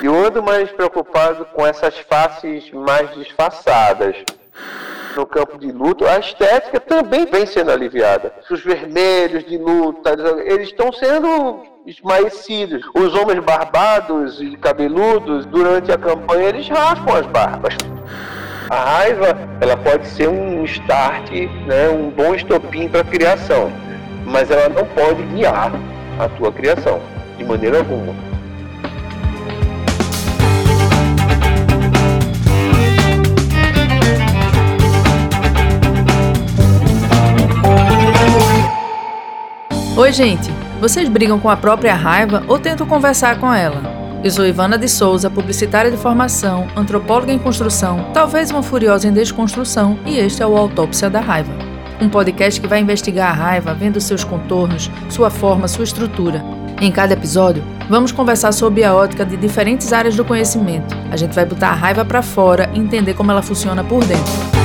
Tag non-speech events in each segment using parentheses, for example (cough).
E eu mais preocupado com essas faces mais disfarçadas. No campo de luta, a estética também vem sendo aliviada. Os vermelhos de luta, eles estão sendo esmaecidos. Os homens barbados e cabeludos, durante a campanha, eles raspam as barbas. A raiva, ela pode ser um start, né, um bom estopim para a criação, mas ela não pode guiar a tua criação, de maneira alguma. Oi, gente! Vocês brigam com a própria raiva ou tentam conversar com ela? Eu sou Ivana de Souza, publicitária de formação, antropóloga em construção, talvez uma furiosa em desconstrução, e este é o Autópsia da Raiva. Um podcast que vai investigar a raiva, vendo seus contornos, sua forma, sua estrutura. Em cada episódio, vamos conversar sobre a ótica de diferentes áreas do conhecimento. A gente vai botar a raiva para fora e entender como ela funciona por dentro.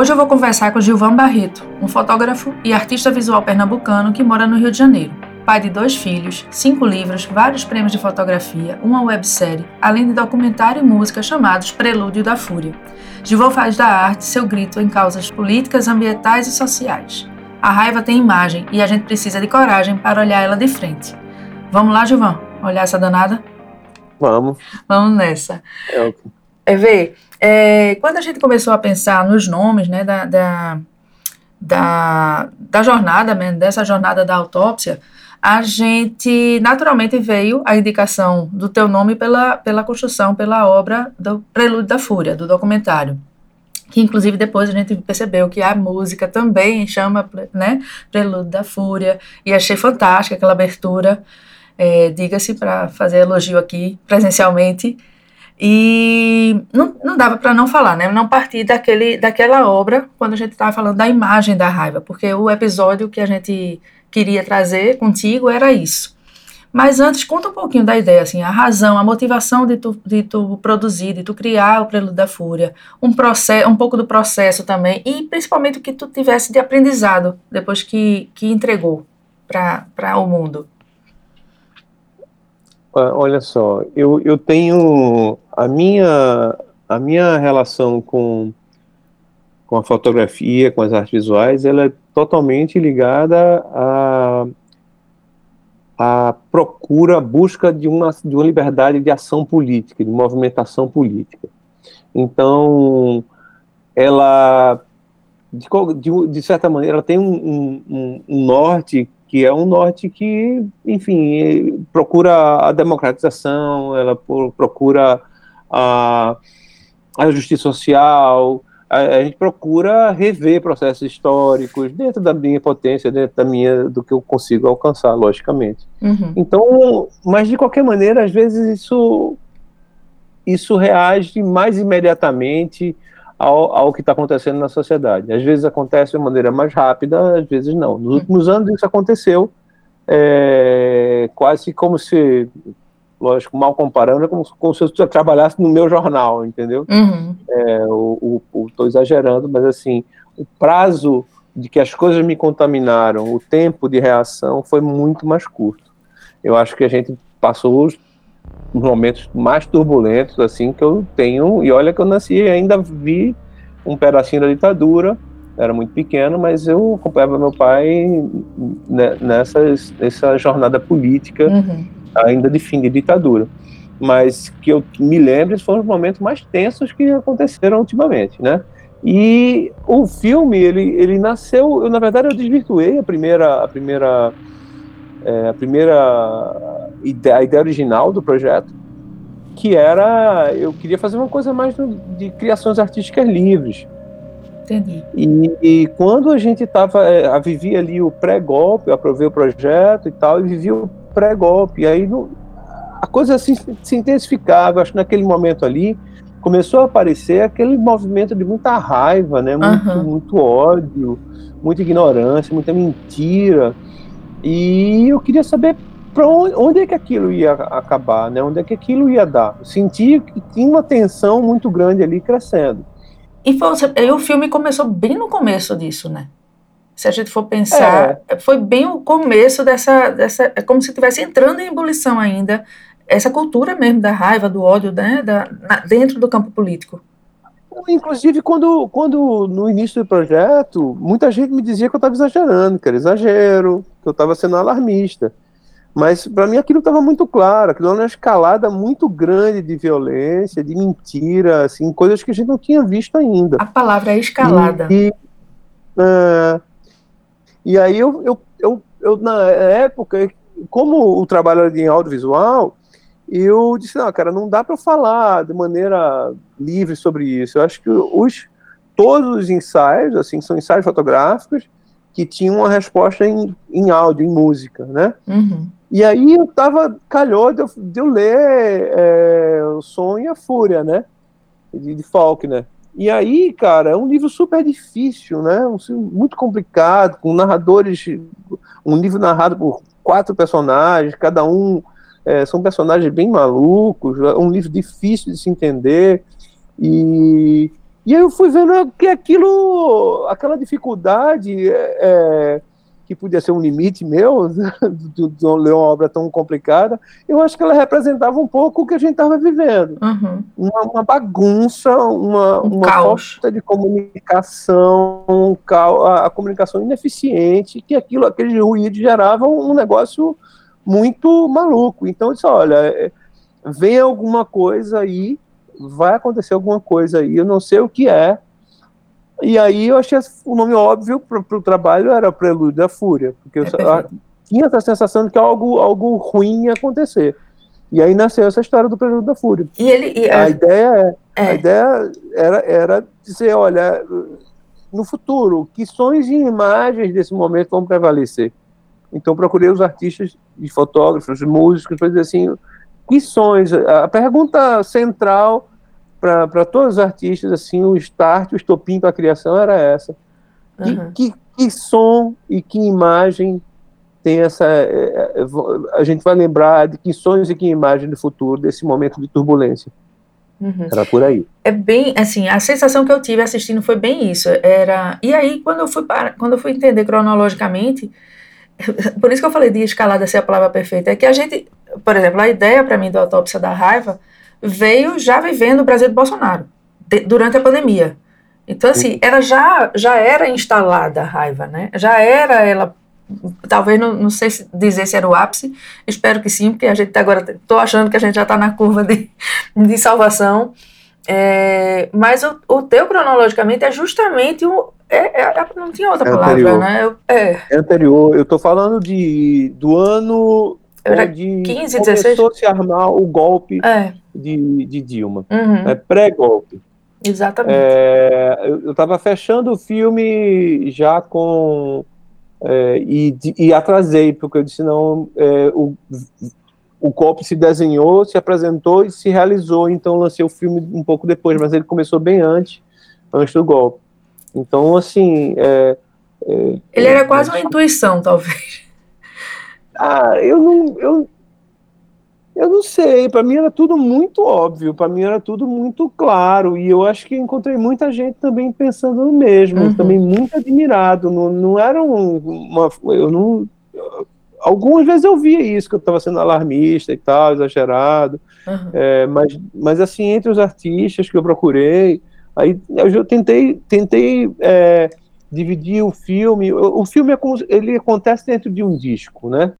Hoje eu vou conversar com Gilvan Barreto, um fotógrafo e artista visual pernambucano que mora no Rio de Janeiro. Pai de dois filhos, cinco livros, vários prêmios de fotografia, uma websérie, além de documentário e música chamados Prelúdio da Fúria. Gilvan faz da arte seu grito em causas políticas, ambientais e sociais. A raiva tem imagem e a gente precisa de coragem para olhar ela de frente. Vamos lá, Gilvan? Olhar essa danada? Vamos. Vamos nessa. É o é quando a gente começou a pensar nos nomes né, da, da, da, da jornada, né, dessa jornada da autópsia, a gente naturalmente veio a indicação do teu nome pela, pela construção, pela obra do Prelúdio da Fúria, do documentário. Que inclusive depois a gente percebeu que a música também chama né, Prelúdio da Fúria, e achei fantástica aquela abertura. É, Diga-se para fazer elogio aqui presencialmente e não, não dava para não falar, né? Não partir daquele, daquela obra quando a gente estava falando da imagem da raiva, porque o episódio que a gente queria trazer contigo era isso. Mas antes, conta um pouquinho da ideia, assim, a razão, a motivação de tu, de tu produzir, de tu criar o Prelúdio da Fúria, um, processo, um pouco do processo também, e principalmente o que tu tivesse de aprendizado depois que, que entregou para o mundo. Olha só, eu, eu tenho a minha, a minha relação com, com a fotografia, com as artes visuais, ela é totalmente ligada à a, a procura, a busca de uma, de uma liberdade de ação política, de movimentação política. Então, ela, de, de, de certa maneira, ela tem um, um, um norte que é um norte que, enfim, procura a democratização, ela procura a, a justiça social, a, a, gente procura rever processos históricos dentro da minha potência, dentro da minha do que eu consigo alcançar, logicamente. Uhum. Então, mas de qualquer maneira, às vezes isso isso reage mais imediatamente ao, ao que está acontecendo na sociedade. Às vezes acontece de maneira mais rápida, às vezes não. Nos últimos anos isso aconteceu é, quase como se, lógico, mal comparando, é como, como se eu trabalhasse no meu jornal, entendeu? Uhum. Estou é, exagerando, mas assim, o prazo de que as coisas me contaminaram, o tempo de reação foi muito mais curto. Eu acho que a gente passou os os momentos mais turbulentos assim que eu tenho. E olha que eu nasci e ainda vi um pedacinho da ditadura. Era muito pequeno, mas eu acompanhava meu pai nessa, nessa jornada política, uhum. Ainda de fim de ditadura. Mas que eu me lembro, foram os momentos mais tensos que aconteceram ultimamente, né? E o filme, ele, ele nasceu, eu, na verdade eu desvirtuei a primeira, a primeira é, a primeira ideia, a ideia original do projeto, que era eu queria fazer uma coisa mais de criações artísticas livres. Entendi. E, e quando a gente estava, é, vivia ali o pré-golpe, eu aprovei o projeto e tal, e vivia o pré-golpe, e aí a coisa assim, se intensificava, acho que naquele momento ali começou a aparecer aquele movimento de muita raiva, né, muito, uhum. muito ódio, muita ignorância, muita mentira, e eu queria saber para onde, onde, é que aquilo ia acabar, né? Onde é que aquilo ia dar? Eu senti que tinha uma tensão muito grande ali crescendo. E, foi, o filme começou bem no começo disso, né? Se a gente for pensar, é. foi bem o começo dessa, dessa. É como se estivesse entrando em ebulição ainda essa cultura mesmo da raiva, do ódio, né, da, na, dentro do campo político. Inclusive, quando, quando no início do projeto, muita gente me dizia que eu estava exagerando, que era exagero, que eu estava sendo alarmista. Mas para mim aquilo estava muito claro, aquilo era uma escalada muito grande de violência, de mentira, assim, coisas que a gente não tinha visto ainda. A palavra é escalada. E, e, uh, e aí eu, eu, eu, eu, na época, como o trabalho era em audiovisual, eu disse, não, cara, não dá para falar de maneira livre sobre isso. Eu acho que os, todos os ensaios, assim, são ensaios fotográficos que tinham uma resposta em, em áudio, em música, né? Uhum. E aí eu tava, calhou de eu, de eu ler é, O Som e a Fúria, né? De, de Faulkner. E aí, cara, é um livro super difícil, né? Um, muito complicado, com narradores, um livro narrado por quatro personagens, cada um é, são personagens bem malucos, é um livro difícil de se entender. E, e aí eu fui vendo que aquilo, aquela dificuldade é, é que podia ser um limite meu, (laughs) de, ler uma obra tão complicada, eu acho que ela representava um pouco o que a gente estava vivendo. Uhum. Uma, uma, bagunça, uma, um uma falta de comunicação, um caos, a, a, comunicação ineficiente, que aquilo, aquele ruído gerava um, um negócio muito maluco. Então, eu disse, olha, é, vem alguma coisa aí, vai acontecer alguma coisa aí, eu não sei o que é, e aí eu achei o nome óbvio para o trabalho era Prelúdio da Fúria, porque eu é tinha essa sensação de que algo, algo ruim ia acontecer. E aí nasceu essa história do Prelúdio da Fúria. E ele, e a, a, ideia é, é. a ideia era, era dizer, olha, no futuro, que sons e imagens desse momento vão prevalecer. Então procurei os artistas, e fotógrafos, músicos, para dizer assim, que sons. A pergunta central para todos os artistas, assim, o start, o estopim para a criação era essa. Uhum. Que, que, que, som e que imagem tem essa. É, é, a gente vai lembrar de que sonhos e que imagem do futuro, desse momento de turbulência. Uhum. Era por aí. É bem, assim, a sensação que eu tive assistindo foi bem isso. Era, e aí quando eu fui para, quando eu fui entender cronologicamente, (laughs) por isso que eu falei de escalada ser a palavra perfeita, é que a gente, por exemplo, a ideia para mim da autópsia da raiva veio já vivendo o Brasil do Bolsonaro, de, durante a pandemia. Então, assim, ela já, já era instalada a raiva, né? Já era ela. Talvez, não, não sei se dizer se era o ápice, espero que sim, porque a gente tá agora. Estou achando que a gente já está na curva de, de salvação. É, mas o, o teu, cronologicamente, é justamente o. É, é, não tinha outra é palavra, anterior. né? É. é anterior. Eu estou falando de, do ano era onde 15, começou 16? a se armar o golpe é. De, de Dilma. Uhum. É pré-golpe. Exatamente. É, eu estava fechando o filme já com. É, e, e atrasei, porque eu disse: não, é, o, o golpe se desenhou, se apresentou e se realizou. Então lancei o filme um pouco depois, mas ele começou bem antes, antes do golpe. Então, assim. É, é, ele era quase uma intuição, talvez. Ah, eu não. Eu, eu não sei, para mim era tudo muito óbvio, para mim era tudo muito claro, e eu acho que encontrei muita gente também pensando no mesmo, uhum. também muito admirado. Não, não era um, uma. Eu não. Algumas vezes eu via isso, que eu estava sendo alarmista e tal, exagerado, uhum. é, mas, mas assim, entre os artistas que eu procurei, aí eu tentei, tentei é, dividir o filme. O, o filme é como, ele acontece dentro de um disco, né?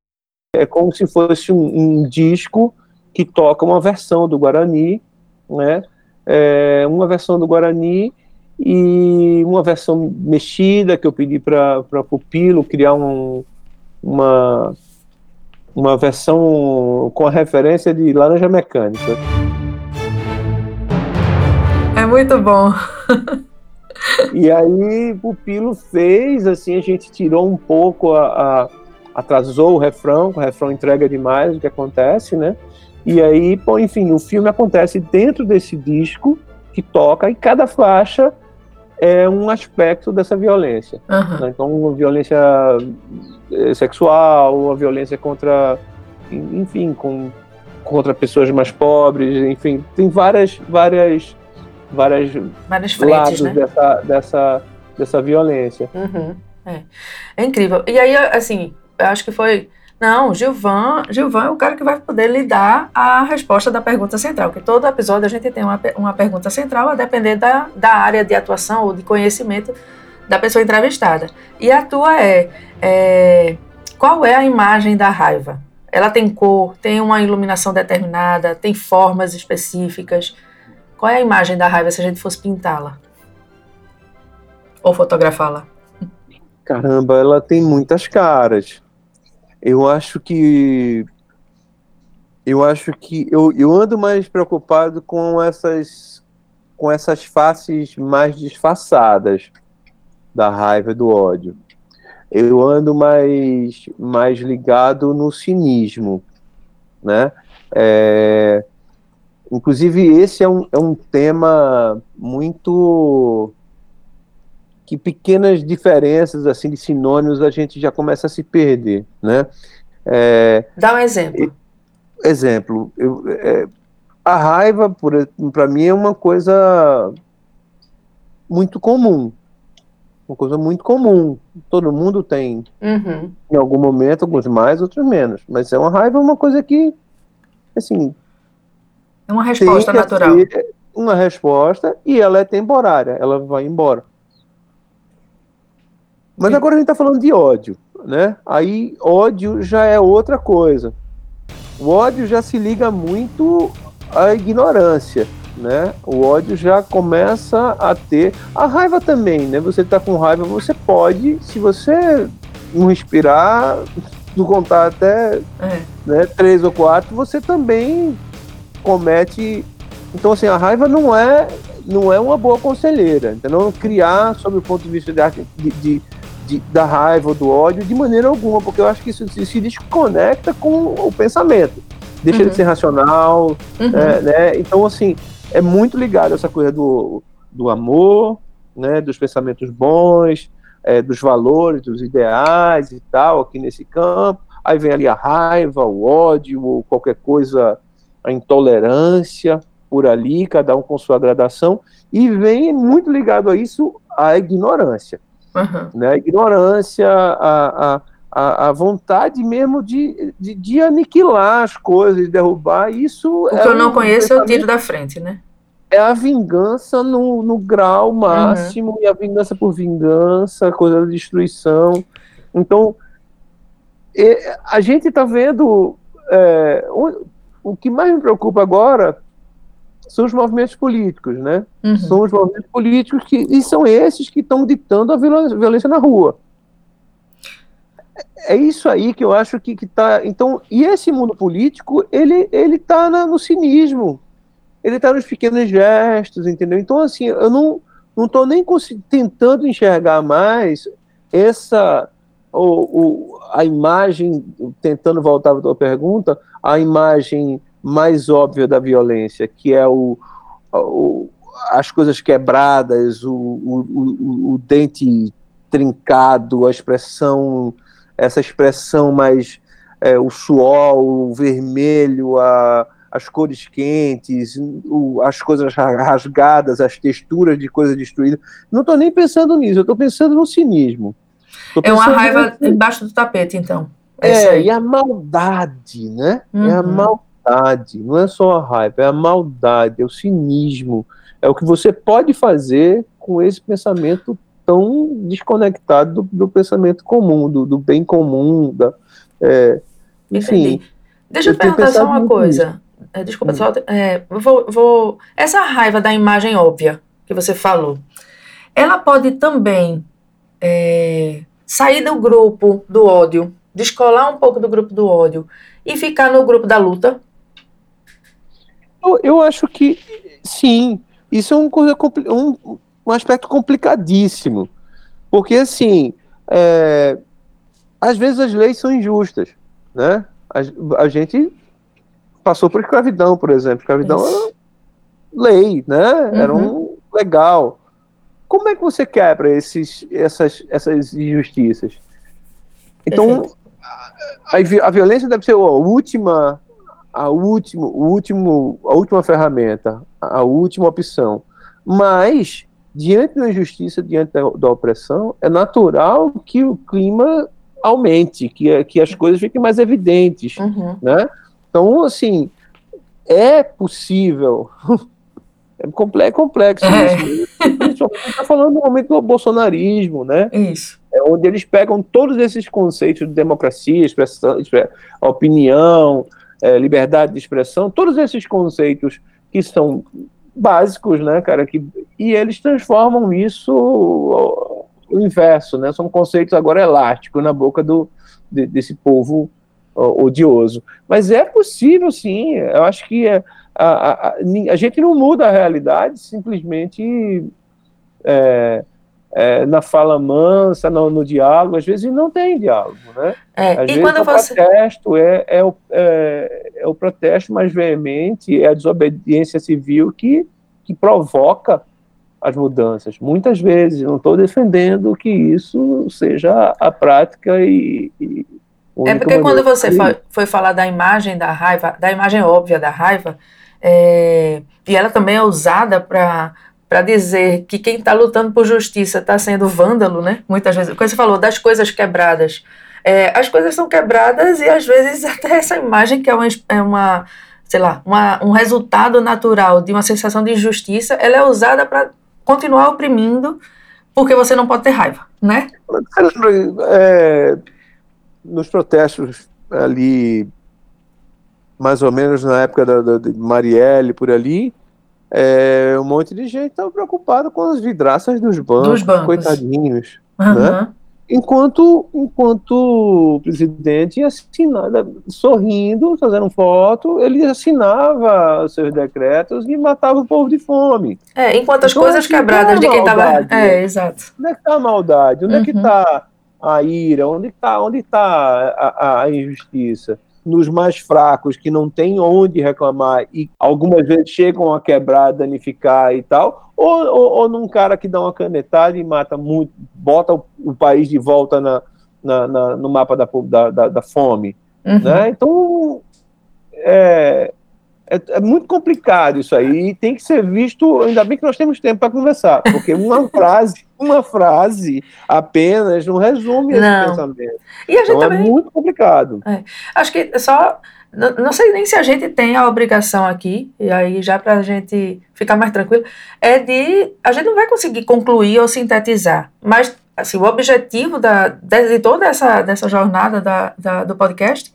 É como se fosse um, um disco que toca uma versão do Guarani, né? É, uma versão do Guarani e uma versão mexida que eu pedi para Pupilo criar um, uma, uma versão com a referência de Laranja Mecânica. É muito bom. e aí Pupilo fez, assim, a gente tirou um pouco a, a atrasou o refrão, o refrão entrega demais o que acontece, né? E aí, pô, enfim, o filme acontece dentro desse disco que toca e cada faixa é um aspecto dessa violência. Uhum. Né? Então, violência eh, sexual, uma violência contra, enfim, com, contra pessoas mais pobres, enfim, tem várias, várias várias, várias frentes, lados né? dessa, dessa, dessa violência. Uhum, é. é incrível. E aí, assim, acho que foi. Não, Gilvan, Gilvan é o cara que vai poder lhe dar a resposta da pergunta central, porque todo episódio a gente tem uma, uma pergunta central a depender da, da área de atuação ou de conhecimento da pessoa entrevistada. E a tua é, é qual é a imagem da raiva? Ela tem cor, tem uma iluminação determinada, tem formas específicas. Qual é a imagem da raiva se a gente fosse pintá-la? Ou fotografá-la? Caramba, ela tem muitas caras. Eu acho que eu acho que eu, eu ando mais preocupado com essas com essas faces mais disfarçadas da raiva e do ódio. Eu ando mais mais ligado no cinismo, né? É, inclusive esse é um, é um tema muito que pequenas diferenças assim de sinônimos a gente já começa a se perder, né? É, Dá um exemplo. Exemplo, eu, é, a raiva para mim é uma coisa muito comum, uma coisa muito comum. Todo mundo tem, uhum. em algum momento, alguns mais, outros menos. Mas é uma raiva, é uma coisa que, assim, é uma resposta natural. Uma resposta e ela é temporária, ela vai embora. Mas agora a gente está falando de ódio, né? Aí ódio já é outra coisa. O ódio já se liga muito à ignorância, né? O ódio já começa a ter a raiva também, né? Você está com raiva, você pode, se você não respirar, não contar até é. né, três ou quatro, você também comete. Então assim, a raiva não é não é uma boa conselheira, entendeu? Criar, sob o ponto de vista de, de de, da raiva ou do ódio de maneira alguma, porque eu acho que isso se, se desconecta com o pensamento. Deixa uhum. de ser racional, uhum. é, né? Então, assim, é muito ligado essa coisa do, do amor, né? Dos pensamentos bons, é, dos valores, dos ideais e tal, aqui nesse campo. Aí vem ali a raiva, o ódio, ou qualquer coisa, a intolerância por ali, cada um com sua gradação, e vem muito ligado a isso a ignorância. Uhum. Né? A ignorância, a, a, a, vontade mesmo de, de, de, aniquilar as coisas, de derrubar, isso... O que é eu não um conheço é o tiro da frente, né? É a vingança no, no grau máximo, uhum. e a vingança por vingança, a coisa da destruição. Então, a gente está vendo... É, o, o que mais me preocupa agora são os movimentos políticos, né? Uhum. São os movimentos políticos que e são esses que estão ditando a violência na rua. É isso aí que eu acho que está. Então, e esse mundo político, ele ele está no cinismo, ele está nos pequenos gestos, entendeu? Então, assim, eu não não estou nem tentando enxergar mais essa ou, a imagem, tentando voltar à tua pergunta, a imagem mais óbvia da violência, que é o, o as coisas quebradas, o, o, o, dente trincado, a expressão, essa expressão mais é, o suor, o vermelho, a, as cores quentes, o, as coisas rasgadas, as texturas de coisas destruídas. Não estou nem pensando nisso, eu estou pensando no cinismo. é uma raiva no... embaixo do tapete, então. É, e a maldade, né? Uhum. É a maldade maldade, não é só a raiva, é a maldade, é o cinismo, é o que você pode fazer com esse pensamento tão desconectado do, do pensamento comum, do, do, bem comum, da, é, enfim. Entendi. Deixa eu, eu perguntar só uma coisa. É, desculpa, hum. só, é, vou, vou, essa raiva da imagem óbvia que você falou, ela pode também é, sair do grupo do ódio, descolar um pouco do grupo do ódio e ficar no grupo da luta? Eu, eu acho que sim. Isso é um, um, um aspecto complicadíssimo. Porque, assim, é, às vezes as leis são injustas. Né? A, a gente passou por escravidão, por exemplo. Escravidão Isso. era lei, né? Uhum. Era um legal. Como é que você quebra esses, essas, essas injustiças? Então, a, a, violência deve ser a última a, último, o último, a última ferramenta, a última opção. Mas, diante da injustiça, diante da, da opressão, é natural que o clima aumente, que, que as coisas fiquem mais evidentes, uhum. né? Então, assim, é possível. (laughs) É complexo, complexo é. isso. Principalmente está falando do momento do bolsonarismo, né? Isso. É onde eles pegam todos esses conceitos de democracia, expressão, opinião, é, liberdade de expressão, todos esses conceitos que são básicos, né, cara, que, e eles transformam isso o inverso, né? São conceitos agora elásticos na boca do, de, desse povo odioso. Mas é possível, sim. Eu acho que é, a, a, a, gente não muda a realidade simplesmente é, é, na fala mansa, no, no, diálogo. Às vezes não tem diálogo, né? É, Às e vezes o você... protesto é, é, o, é, é o protesto mais veemente, é a desobediência civil que, que provoca as mudanças. Muitas vezes, não estou defendendo que isso seja a prática e. e é porque quando você foi, foi, falar da imagem da raiva, da imagem óbvia da raiva, é, e ela também é usada para para dizer que quem está lutando por justiça está sendo vândalo, né? Muitas vezes, quando você falou das coisas quebradas, é, as coisas são quebradas e às vezes (laughs) até essa imagem que é uma, é uma sei lá, uma, um resultado natural de uma sensação de injustiça, ela é usada para continuar oprimindo porque você não pode ter raiva, né? É, nos protestos ali, mais ou menos na época da, da de Marielle, por ali, é, um monte de gente estava preocupado com as vidraças dos bancos, dos bancos. coitadinhos, uhum. né? enquanto, enquanto o presidente assinava, sorrindo, fazendo foto, ele assinava seus decretos e matava o povo de fome. É, enquanto as então, coisas assim, quebradas de quem estava. É, exato. Onde é que está a maldade? Onde uhum. é que está a ira? Onde está onde tá a, a, a injustiça? Nos mais fracos que não tem onde reclamar e algumas vezes chegam a quebrar, danificar e tal, ou, ou, ou num cara que dá uma canetada e mata muito, bota o, o país de volta na, na, na, no mapa da, da, da fome. Uhum. Né? Então, é, é, é, muito complicado isso aí, e tem que ser visto, ainda bem que nós temos tempo para conversar, porque uma (laughs) frase, uma frase apenas não resume esse não. pensamento. E a gente então é também, é muito complicado. É, acho que só, não, não, sei nem se a gente tem a obrigação aqui, e aí já para a gente ficar mais tranquilo, é de, a gente não vai conseguir concluir ou sintetizar, mas assim, o objetivo da, de toda essa dessa jornada da, da, do podcast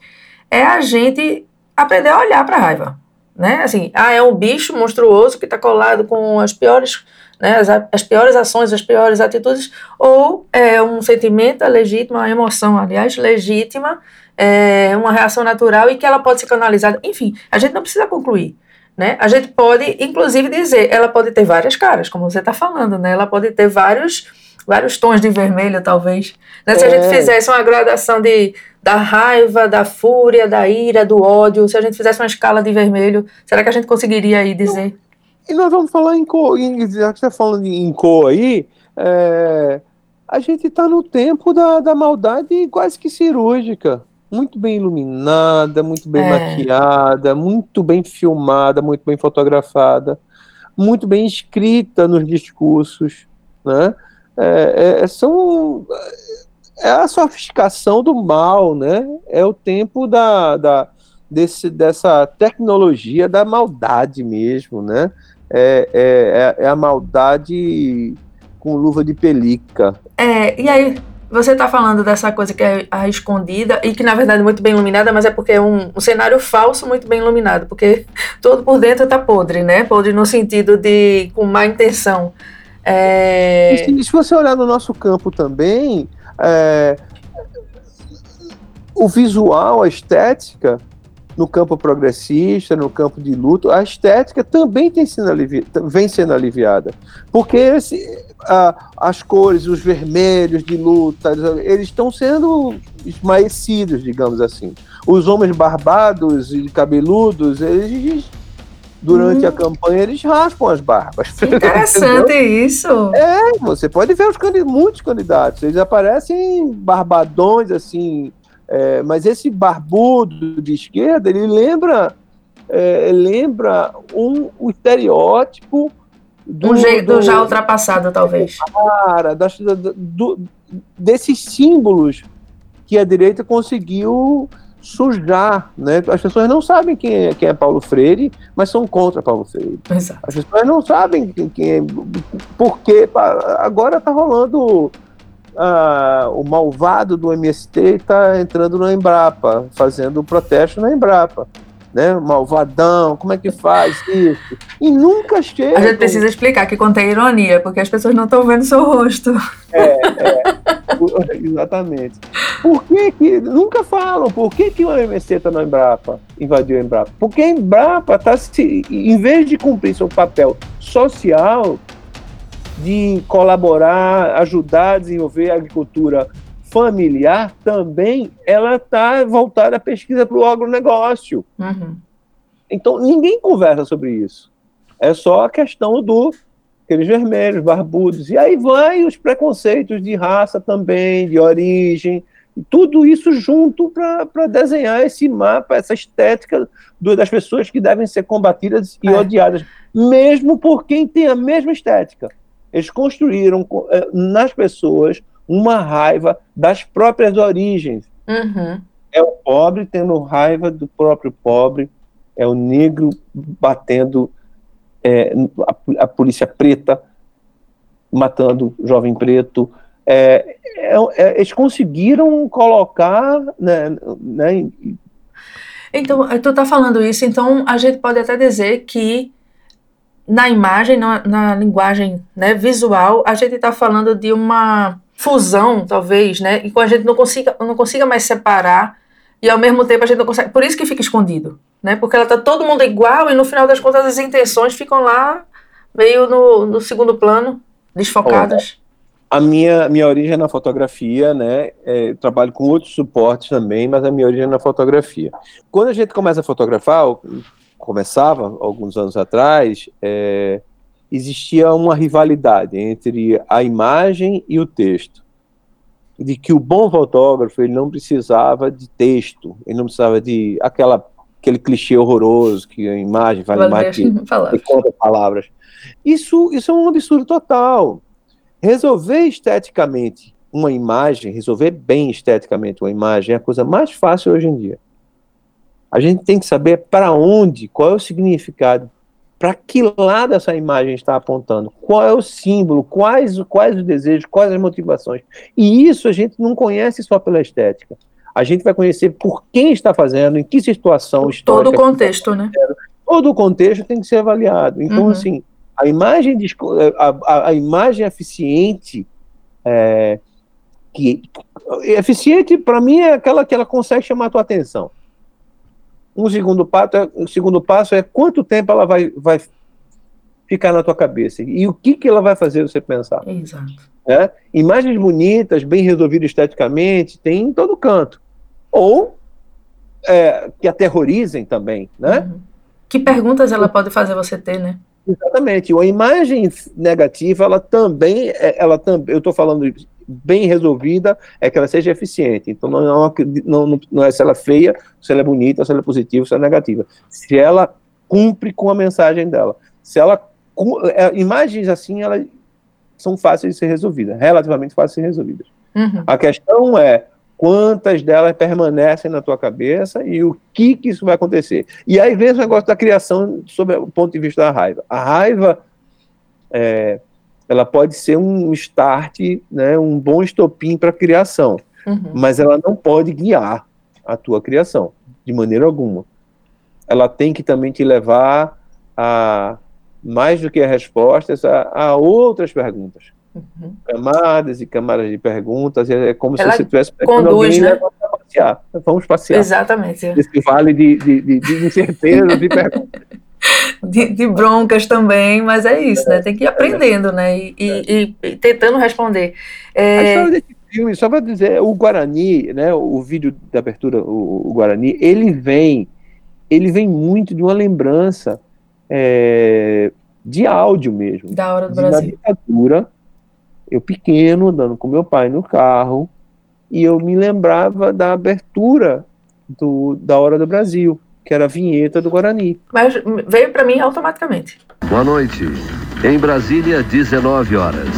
é a gente aprender a olhar para a raiva né? Assim, ah, é um bicho monstruoso que está colado com as piores, né, as, as, piores ações, as piores atitudes, ou é um sentimento legítimo, uma emoção, aliás, legítima, é uma reação natural e que ela pode ser canalizada. Enfim, a gente não precisa concluir. Né? A gente pode, inclusive, dizer, ela pode ter várias caras, como você está falando, né? Ela pode ter vários, vários tons de vermelho, talvez. Né? Se é. a gente é. fizesse uma gradação de da raiva, da fúria, da ira, do ódio, se a gente fizesse uma escala de vermelho, será que a gente conseguiria aí dizer? E nós vamos falar em cor, já que você está falando em cor aí, é, a gente está no tempo da, da maldade quase que cirúrgica. Muito bem iluminada, muito bem é. maquiada, muito bem filmada, muito bem fotografada, muito bem escrita nos discursos. Né? É, é, são é a sofisticação do mal, né? É o tempo da, da desse, dessa tecnologia da maldade mesmo, né? É, é, é, é a maldade com luva de pelica. É, e aí você está falando dessa coisa que é a escondida e que na verdade é muito bem iluminada, mas é porque é um, um cenário falso muito bem iluminado, porque (laughs) todo por dentro está podre, né? Podre no sentido de com má intenção. É... E se, se você olhar no nosso campo também, é, o visual, a estética, no campo progressista, no campo de luto, a estética também tem sendo vem sendo aliviada. Porque esse, a, as cores, os vermelhos de luta, eles estão sendo esmaecidos, digamos assim. Os homens barbados e cabeludos, eles durante hum. a campanha eles raspam as barbas. (laughs) Interessante isso. É, você pode ver os muitos candidatos, eles aparecem barbadões assim, é, mas esse barbudo de esquerda, ele lembra, é, lembra um, um estereótipo Do, um jeito do, já ultrapassado, talvez. Cara, das, do, desses símbolos que a direita conseguiu sujar, né? As pessoas não sabem quem é, quem é Paulo Freire, mas são contra Paulo Freire. Exato. As pessoas não sabem quem, quem é, porque agora está rolando uh, o malvado do MST está entrando na Embrapa, fazendo protesto na Embrapa né? Malvadão, como é que faz isso? E nunca chega. A gente precisa explicar que contém ironia, porque as pessoas não estão vendo seu rosto. É, é. (laughs) Exatamente. Por que que. Nunca falam, por que, que o MSC está na Embrapa, invadiu a Embrapa? Porque a Embrapa está se. Em vez de cumprir seu papel social, de colaborar, ajudar a desenvolver a agricultura familiar também ela está voltada à pesquisa para o agronegócio. Uhum. Então ninguém conversa sobre isso. É só a questão do aqueles vermelhos, barbudos. E aí vai os preconceitos de raça também, de origem, tudo isso junto para desenhar esse mapa, essa estética do, das pessoas que devem ser combatidas e é. odiadas, mesmo por quem tem a mesma estética. Eles construíram eh, nas pessoas uma raiva das próprias origens. Uhum. É o pobre tendo raiva do próprio pobre, é o negro batendo é, a, a, polícia preta, matando o jovem preto. É, é, é eles conseguiram colocar. Né, né, então, tu está falando isso, então a gente pode até dizer que na imagem, na, na linguagem né, visual, a gente está falando de uma fusão, talvez, né? E a gente não consiga, não consiga mais separar e ao mesmo tempo a gente não consegue. Por isso que fica escondido, né? Porque ela tá todo mundo igual e no final das contas as intenções ficam lá meio no, no segundo plano, desfocadas. a minha, minha origem é na fotografia, né? É, trabalho com outros suportes também, mas a minha origem é na fotografia. Quando a gente começa a fotografar, começava alguns anos atrás, é, existia uma rivalidade entre a imagem e o texto. De que o bom fotógrafo ele não precisava de texto, ele não precisava de aquela, aquele clichê horroroso que a imagem vale mais que, (laughs) palavras. que palavras. Isso, isso é um absurdo total. Resolver esteticamente uma imagem, resolver bem esteticamente uma imagem é a coisa mais fácil hoje em dia. A gente tem que saber para onde, qual é o significado para que lado essa imagem está apontando, qual é o símbolo, quais, quais os desejos, quais as motivações. E isso a gente não conhece só pela estética. A gente vai conhecer por quem está fazendo, em que situação histórica. Todo o contexto, né? Todo o contexto tem que ser avaliado. Então, uhum. assim, a imagem, a, a, a imagem eficiente, é, que, eficiente para mim é aquela que ela consegue chamar a tua atenção. Um segundo passo, é, um segundo passo é quanto tempo ela vai, vai ficar na tua cabeça e o que, que ela vai fazer você pensar. Exato. É? Imagens bonitas, bem resolvidas esteticamente, tem em todo canto. Ou é, que aterrorizem também, né? Uhum. Que perguntas ela pode fazer você ter, né? Exatamente. Uma imagem negativa, ela também, é, ela também, eu estou falando bem resolvida, é que ela seja eficiente. Então não, não, não, é se ela é feia, se ela é bonita, se ela é positiva, se ela é negativa. Se ela cumpre com a mensagem dela. Se ela é, imagens assim, elas são fáceis de ser resolvidas, relativamente fáceis de ser resolvidas. Uhum. A questão é quantas delas permanecem na tua cabeça e o que, que isso vai acontecer. E aí vem o negócio da criação sob o ponto de vista da raiva. A raiva, é, ela pode ser um start, né, um bom estopim para a criação, uhum. mas ela não pode guiar a tua criação, de maneira alguma. Ela tem que também te levar a, mais do que a respostas, a, a outras perguntas. Uhum. Camadas e camadas de perguntas, é como Ela se você estivesse pegando conduz, alguém né? passear. Vamos passear. Exatamente. Esse vale de, de, de, de incerteza, de (laughs) perguntas. De, de, broncas também, mas é isso, né? Tem que ir aprendendo, né? E, e, e tentando responder. É... A história desse filme, só para dizer, o Guarani, né? O vídeo da abertura, o, o, Guarani, ele vem, ele vem muito de uma lembrança é, de áudio mesmo. Da hora do Brasil. Da ditadura, eu pequeno, andando com meu pai no carro, e eu me lembrava da abertura do, da Hora do Brasil, que era a vinheta do Guarani. Mas veio para mim automaticamente. Boa noite. Em Brasília, 19 horas.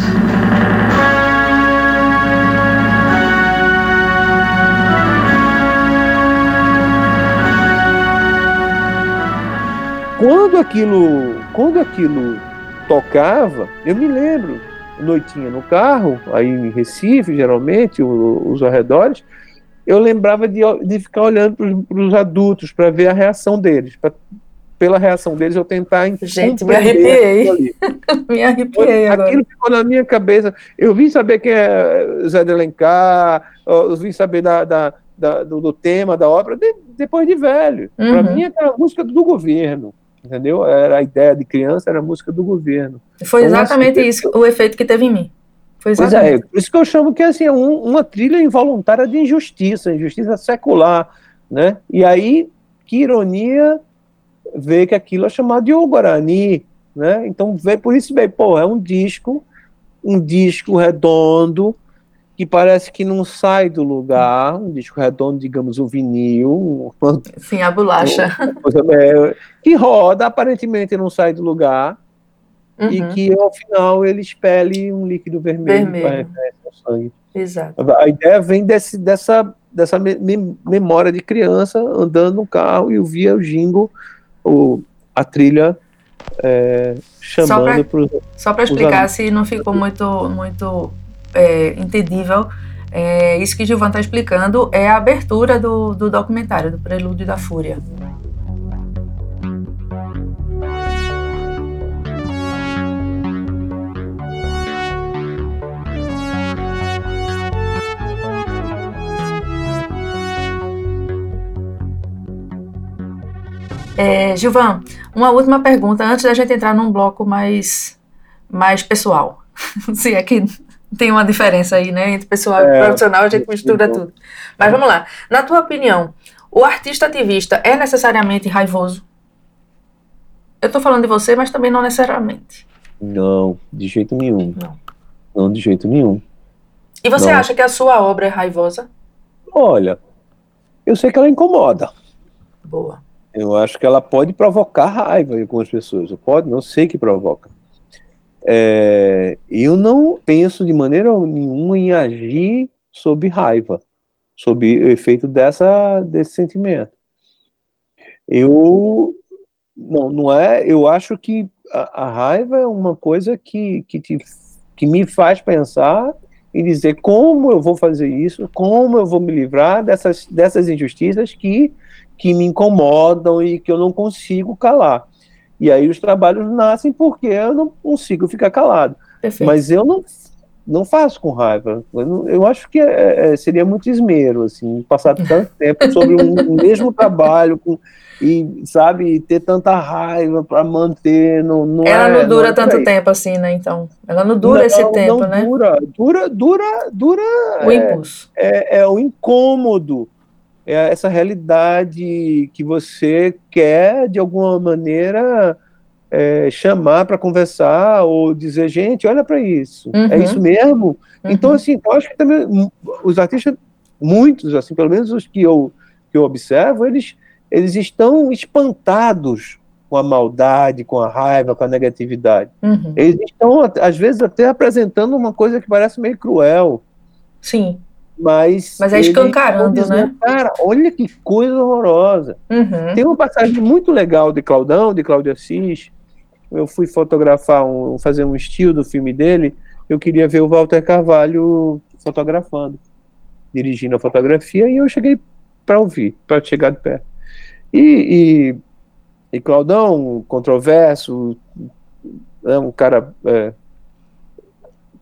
Quando aquilo, quando aquilo tocava, eu me lembro, noitinha no carro, aí em Recife, geralmente, os arredores, eu lembrava de, de ficar olhando para os adultos para ver a reação deles, pra, pela reação deles eu tentar Gente, me arrepiei. (laughs) me arrepiei agora. Aquilo ficou na minha cabeça. Eu vim saber quem é Zé de Alencar, eu vim saber da, da, da do, do, tema da obra de, depois de velho. Uhum. Para mim, era música do governo entendeu? Era a ideia de criança, era a música do governo. Foi então, exatamente assim, isso, o efeito que teve em mim. Pois é, por isso que eu chamo que assim, é um, uma trilha involuntária de injustiça, injustiça secular, né? E aí, que ironia ver que aquilo é chamado de Guarani, né? Então, vê por isso bem, pô, é um disco, um disco redondo, que parece que não sai do lugar, um disco redondo, digamos, um vinil. (laughs) Sim, a bolacha. Coisa, é, que roda, aparentemente não sai do lugar, uhum. e que ao final ele expele um líquido vermelho, vermelho. para sangue. Exato. A ideia vem desse, dessa, dessa me memória de criança andando no carro e ouvia o jingle, o, a trilha é, chamando para Só para explicar se não ficou muito, muito é, entendível, é, isso que Gilvan está explicando é a abertura do, do documentário, do Prelúdio da Fúria. É, Gilvan, uma última pergunta antes da gente entrar num bloco mais, mais pessoal. (laughs) Se é que tem uma diferença aí, né? Entre pessoal é, e profissional, a gente mistura tudo. Mas vamos lá. Na tua opinião, o artista ativista é necessariamente raivoso? Eu estou falando de você, mas também não necessariamente. Não, de jeito nenhum. Não. Não, de jeito nenhum. E você não. acha que a sua obra é raivosa? Olha, eu sei que ela incomoda. Boa. Eu acho que ela pode provocar raiva em algumas pessoas. Eu pode, não sei que provoca. É, eu não penso de maneira nenhuma em agir sob raiva, sob o efeito dessa, desse sentimento. Eu não, não é. Eu acho que a, a raiva é uma coisa que, que, te, que me faz pensar e dizer como eu vou fazer isso, como eu vou me livrar dessas, dessas injustiças que, que me incomodam e que eu não consigo calar. E aí os trabalhos nascem porque eu não consigo ficar calado. Perfeito. Mas eu não, não faço com raiva. Eu, não, eu acho que é, é, seria muito esmero, assim, passar tanto tempo sobre um, mesmo trabalho com, e, sabe, ter tanta raiva para manter. Não, não Ela é, não dura não é tanto tempo assim, né? Então, ela não dura esse tempo, né? Dura, dura, dura, dura. O impulso. É, é, é o incômodo é essa realidade que você quer, de alguma maneira, é, chamar para conversar ou dizer, gente, olha para isso, é uhum. é isso mesmo? Uhum. Então, assim, eu acho que também os artistas, muitos, assim, pelo menos os que eu, que eu observo, eles, eles estão espantados com a maldade, com a raiva, com a negatividade. Uhum. Eles estão, às vezes, até apresentando uma coisa que parece meio cruel. Sim. Mas, mas é escancarando, né? Cara, olha que coisa horrorosa. Uhum. Tem uma passagem muito legal de Claudão, de Cláudio Assis. Eu fui fotografar, um, fazer um estilo do filme dele. Eu queria ver o Walter Carvalho fotografando, dirigindo a fotografia, e eu cheguei para ouvir, para chegar de perto. E, e, e Claudão, controverso, é um cara é,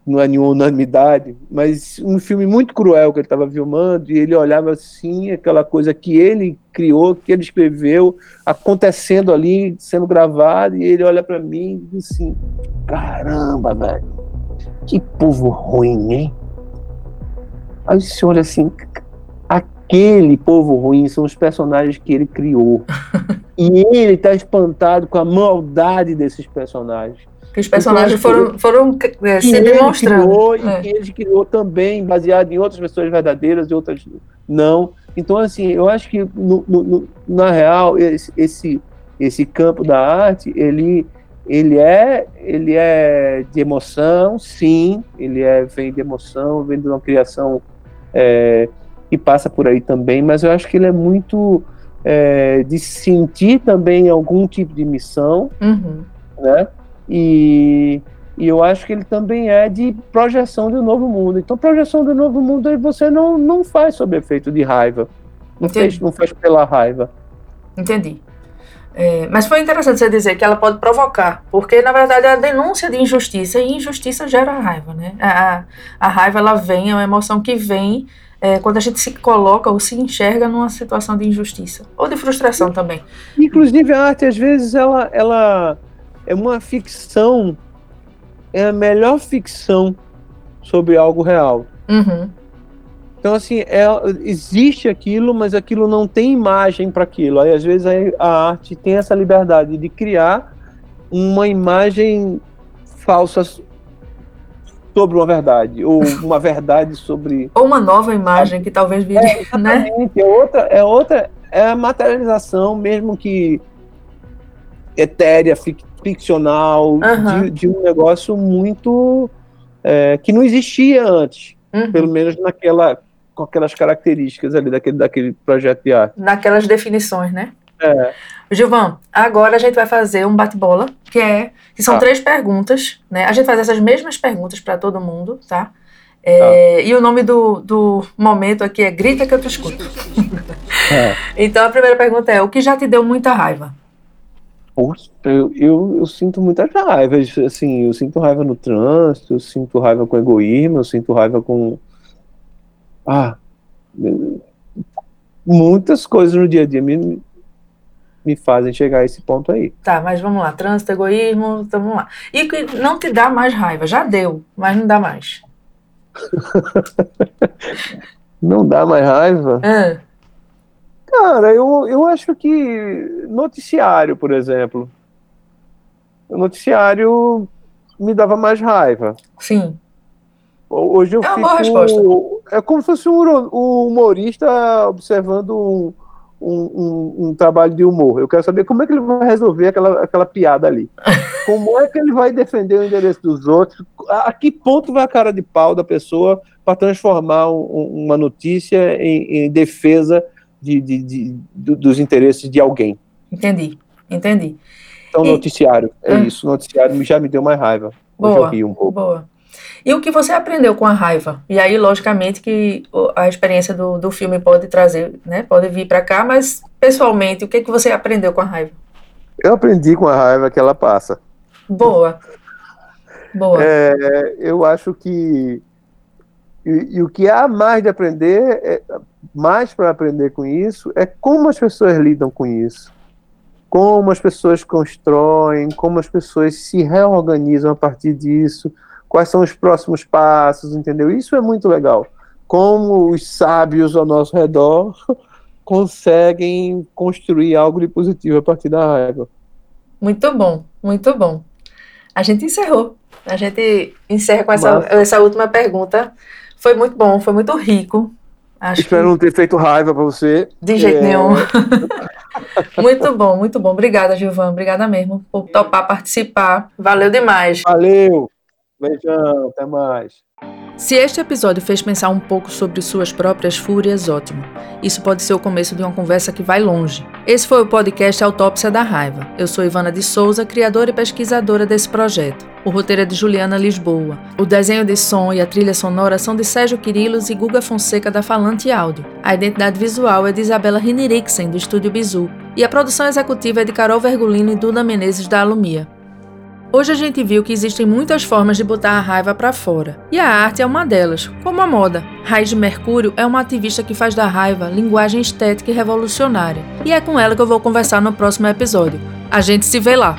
não é nenhuma unanimidade, mas um filme muito cruel que ele estava filmando, e ele olhava assim, aquela coisa que ele criou, que ele escreveu, acontecendo ali, sendo gravado, e ele olha para mim e diz assim: caramba, velho, que povo ruim, hein? Aí você olha assim, aquele povo ruim são os personagens que ele criou. (laughs) e ele está espantado com a maldade desses personagens. Que os personagens foram, foram é, se demonstrando. Criou, é. E que ele criou também, baseado em outras pessoas verdadeiras e outras não. Então, assim, eu acho que, no, no, na real, esse, esse, esse campo da arte, ele, ele é ele é de emoção, sim, ele é vem de emoção, vem de uma criação é, que passa por aí também, mas eu acho que ele é muito é, de sentir também algum tipo de missão, Uhum. né? E, e eu acho que ele também é de projeção do novo mundo. Então, projeção do novo mundo você não, não faz sob efeito de raiva, não, Entendi. fez, não faz pela raiva. Entendi. É, mas foi interessante você dizer que ela pode provocar, porque na verdade é a denúncia de injustiça e injustiça gera raiva, né? A, a, a raiva ela vem, é uma emoção que vem é, quando a gente se coloca ou se enxerga numa situação de injustiça ou de frustração também. Inclusive, a arte, às vezes, ela, ela é uma ficção, é a melhor ficção sobre algo real. Uhum. Então, assim, é, existe aquilo, mas aquilo não tem imagem para aquilo. Aí, às vezes, aí a arte tem essa liberdade de criar uma imagem falsa sobre uma verdade, ou (laughs) uma verdade sobre. Ou uma nova imagem que talvez vire, (laughs) né? É outra, é outra, é a materialização, mesmo que etérea, fic- ficcional, Aham. de, de um negócio muito. é, que não existia antes, Uhum. pelo menos naquela com aquelas características ali daquele, daquele projeto de arte. Naquelas definições, né? É, Gilvan, agora a gente vai fazer um bate-bola, que é que são Tá. três perguntas, né? A gente faz essas mesmas perguntas para todo mundo, tá? É, E o nome do, do momento aqui é Grita que eu te escuto. é. (laughs) Então a primeira pergunta é: o que já te deu muita raiva? Poxa, eu, eu, eu sinto muita raiva, assim, eu sinto raiva no trânsito, eu sinto raiva com egoísmo, eu sinto raiva com. Ah, muitas coisas no dia a dia me, me fazem chegar a esse ponto aí. Tá, mas vamos lá. Trânsito, egoísmo, então vamos lá. E que não te dá mais raiva? Já deu, mas não dá mais. (laughs) Não dá mais raiva? Ah, Cara, eu, eu acho que noticiário, por exemplo. O noticiário me dava mais raiva. sim. Hoje eu É uma fico. resposta. É como se fosse um um humorista observando um, um, um- um trabalho de humor. Eu quero saber como é que ele vai resolver aquela, aquela piada ali. Como é que ele vai defender o endereço dos outros? A, a que ponto vai a cara de pau da pessoa para transformar um- uma notícia em, em defesa de, de- de- do- dos interesses de alguém? Entendi, entendi. Então, E- noticiário, é Ah. isso. Noticiário já me deu mais raiva. Boa. eu ri um pouco. Boa. E o que você aprendeu com a raiva? E aí, logicamente, que a experiência do, do filme pode trazer, né? Pode vir para cá, mas pessoalmente, o que, que você aprendeu com a raiva? Eu aprendi com a raiva que ela passa. Boa. Boa. É, eu acho que e, e o que há mais de aprender, é- mais para aprender com isso, é como as pessoas lidam com isso, como as pessoas constroem, como as pessoas se reorganizam a partir disso, quais são os próximos passos, entendeu? Isso é muito legal. Como os sábios ao nosso redor (laughs) conseguem construir algo de positivo a partir da raiva. Muito bom, muito bom. A gente encerrou. A gente encerra com essa, essa última pergunta. Foi muito bom, foi muito rico. Acho que Espero não ter feito raiva para você. de jeito É. nenhum. (laughs) muito bom, muito bom. Obrigada, Gilvan. Obrigada mesmo por topar participar. Valeu demais. Valeu! Beijão, até mais. Se este episódio fez pensar um pouco sobre suas próprias fúrias, ótimo. Isso pode ser o começo de uma conversa que vai longe. Esse foi o podcast Autópsia da Raiva. Eu sou Ivana de Souza, criadora e pesquisadora desse projeto. O roteiro é de Juliana Lisboa. O desenho de som e a trilha sonora são de Sérgio Quirilos e Guga Fonseca da Falante Áudio. A identidade visual é de Isabela Rinirixen, do Estúdio Bizu. E a produção executiva é de Carol Vergolino e Duda Menezes, da Alumia. Hoje a gente viu que existem muitas formas de botar a raiva pra fora, e a arte é uma delas, como a moda. Raiz de Mercúrio é uma ativista que faz da raiva linguagem estética e revolucionária, e é com ela que eu vou conversar no próximo episódio. A gente se vê lá!